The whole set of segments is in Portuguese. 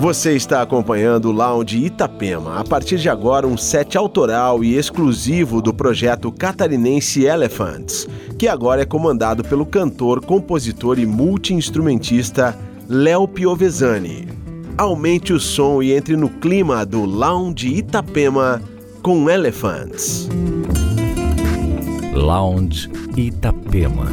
Você está acompanhando o Lounge Itapema. A partir de agora, um set autoral e exclusivo do projeto catarinense Elephants, que agora é comandado pelo cantor, compositor e multi-instrumentista Léo Piovesani. Aumente o som e entre no clima do Lounge Itapema com Elephants. Lounge Itapema.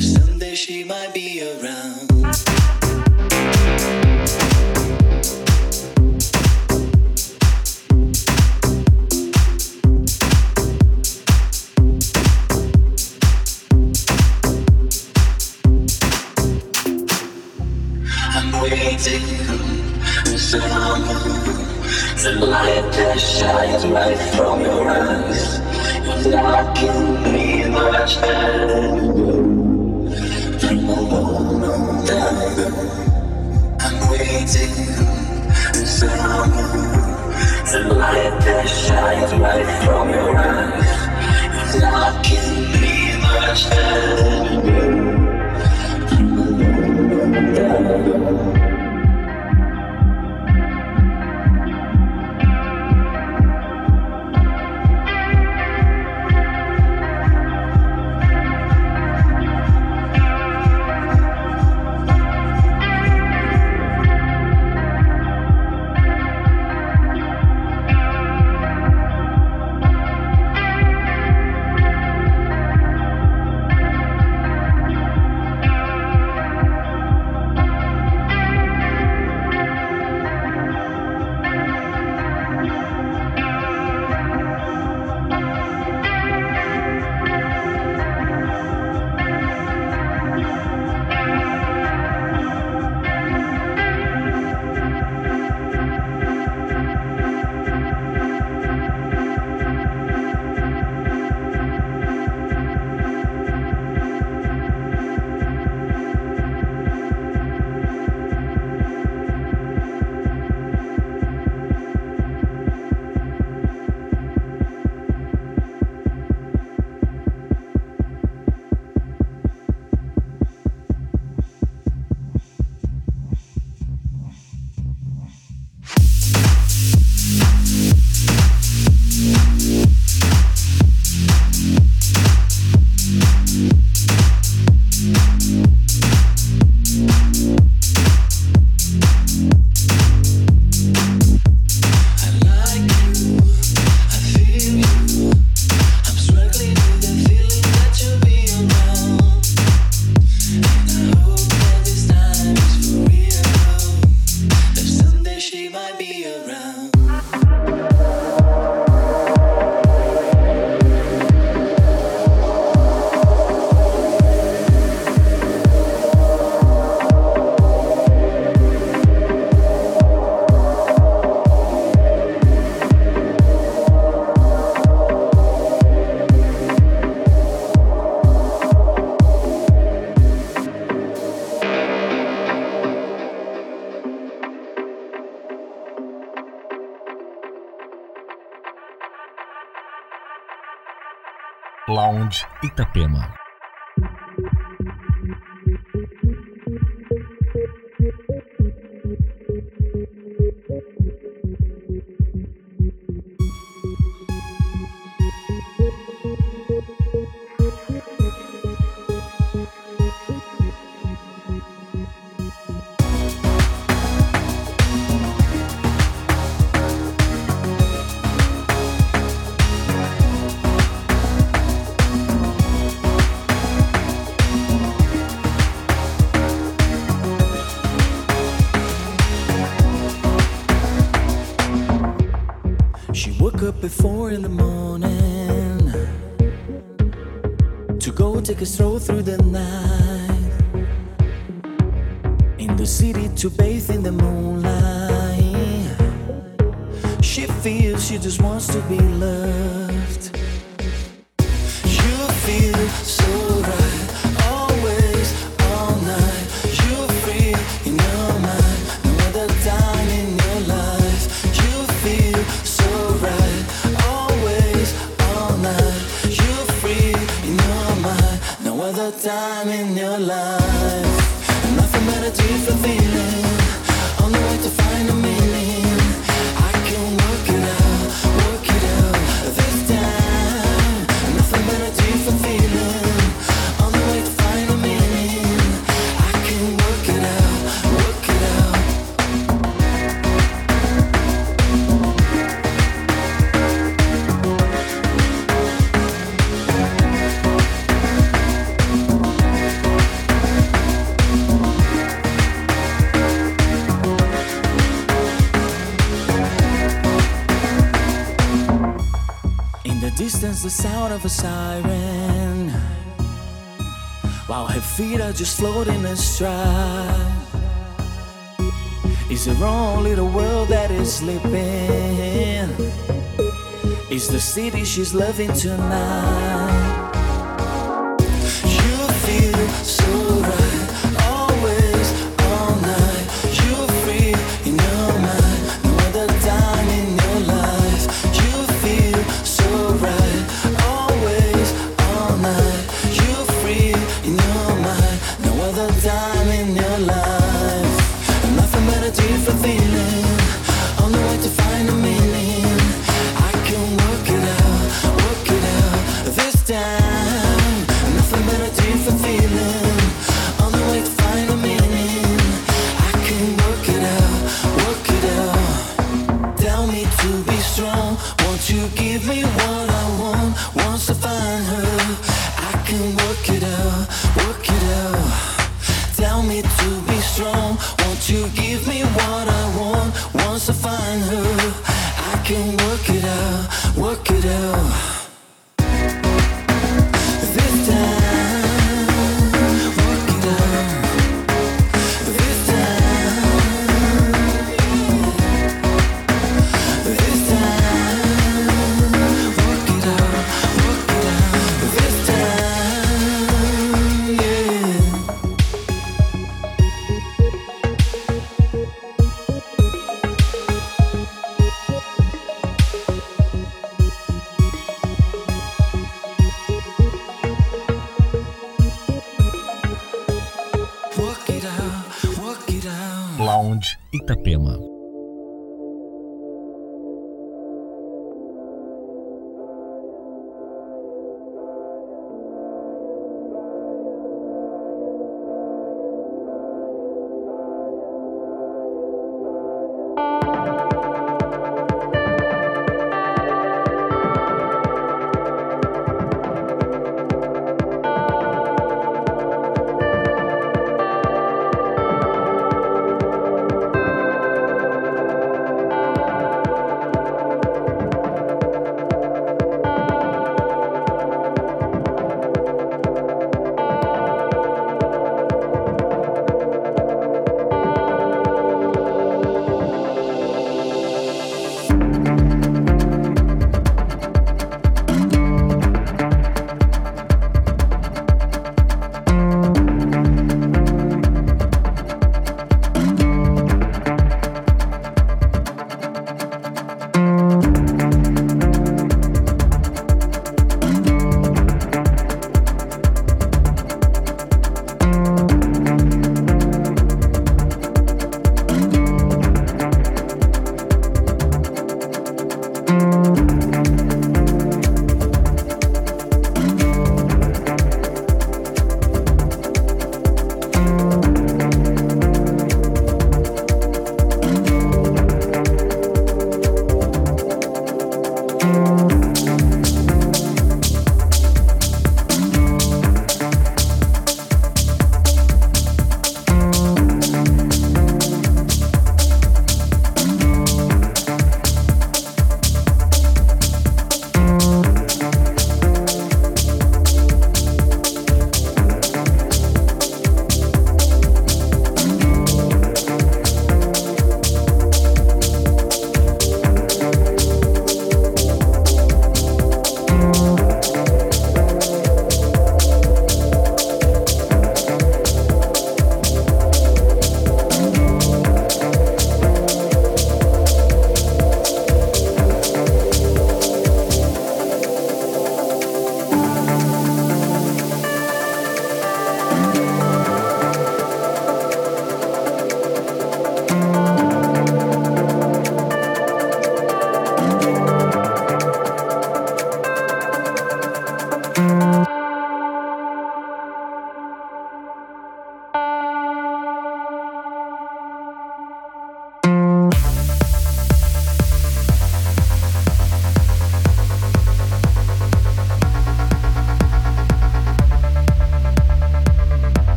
Someday she might be around. Itapema. in the morning to go take a stroll through the night in the city to bathe in the moonlight. She feels she just wants to be loved. feet are just floating astride. Is it only the world that is sleeping? Is the city she's loving tonight?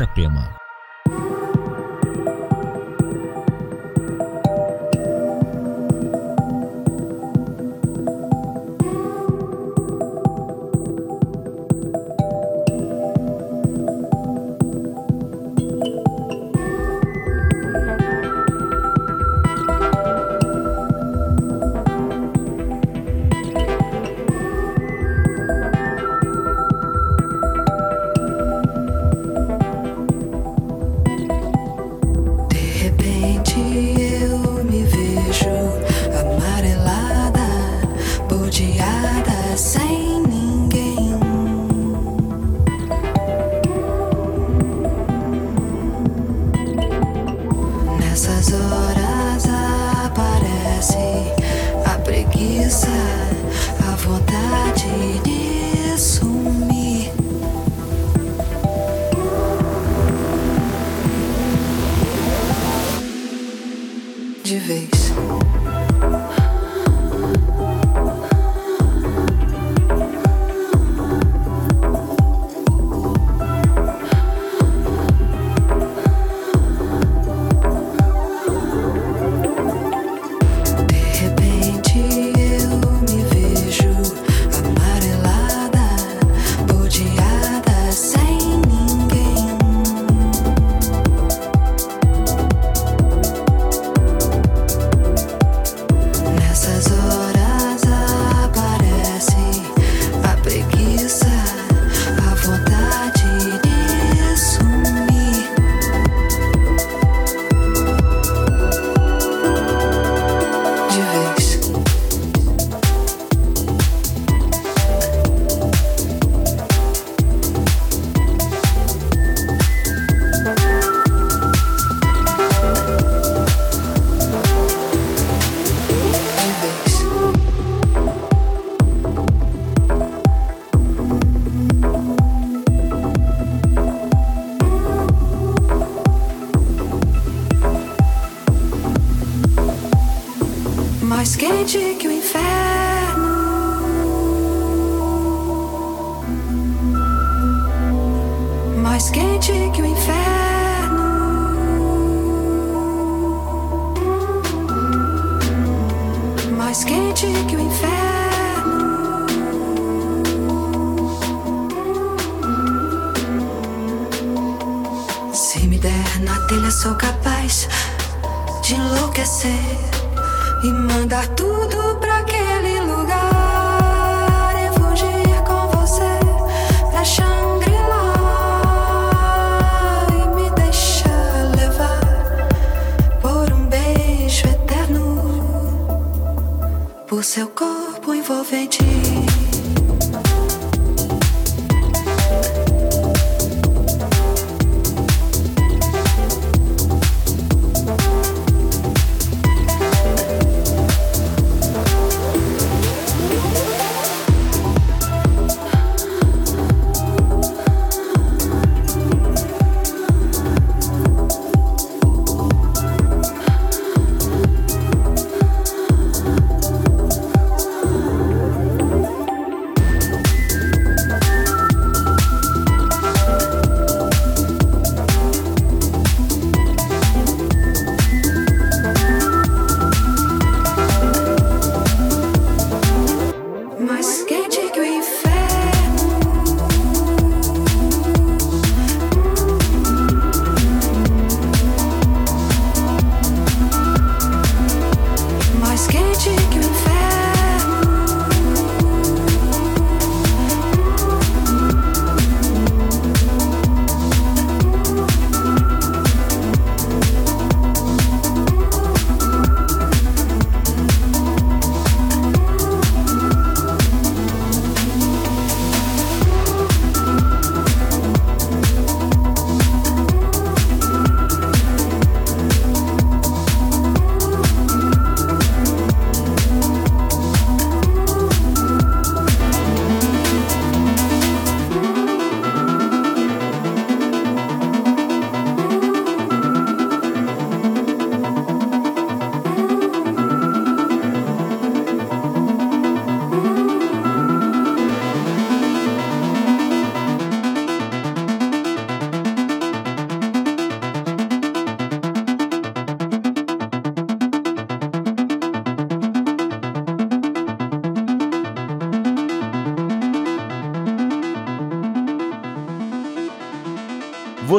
Itapema.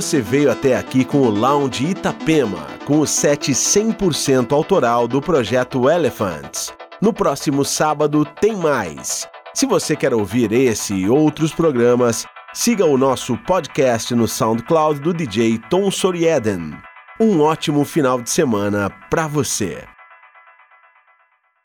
Você veio até aqui com o Lounge Itapema, com o set 100% autoral do projeto Elephants. No próximo sábado tem mais. Se você quer ouvir esse e outros programas, siga o nosso podcast no SoundCloud do DJ Tom Sorieden. Um ótimo final de semana para você.